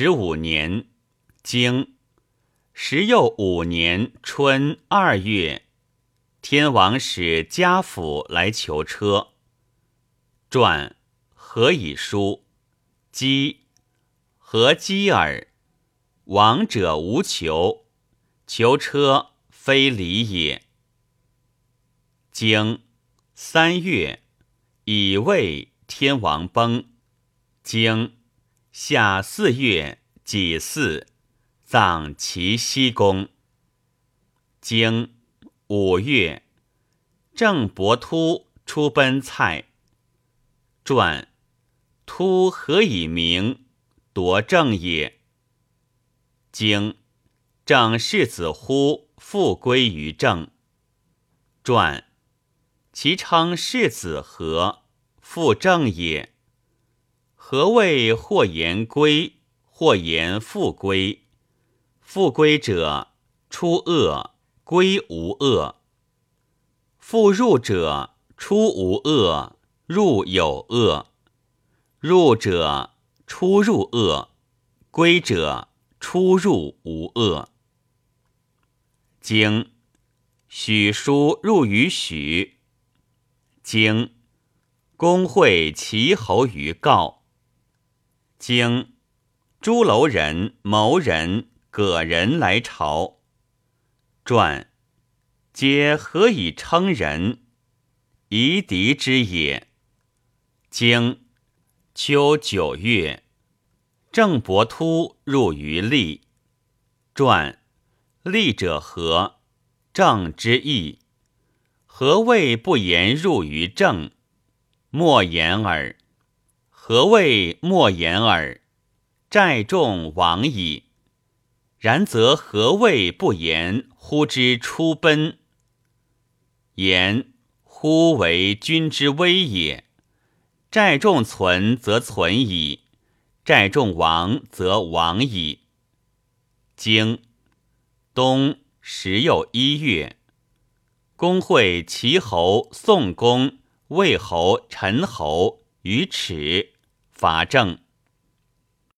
十五年，经十又五年春二月，天王使家府来求车。传何以书？姬何姬耳？王者无求，求车非礼也。经三月，以为，天王崩。经夏四月己巳，葬齐西宫。经五月，郑伯突出奔蔡。传突何以名？夺政也。经郑世子乎复归于郑。传其称世子何？复正也。何谓或言归，或言复归？复归者，出恶，归无恶；复入者，出无恶，入有恶；入者，出入恶；归者，出入无恶。经许书入于许。经公会齐侯于告。经朱楼人、谋人、葛人来朝，传皆何以称人？夷狄之也。经秋九月，郑伯突入于利。传利者何？郑之意。何谓不言入于郑？莫言耳。何谓莫言耳？寨众亡矣。然则何谓不言？呼之出奔。言呼为君之威也。寨众存则存矣，寨众亡则亡矣。经冬十又一月，公会齐侯、宋公、魏侯、陈侯于池。法正。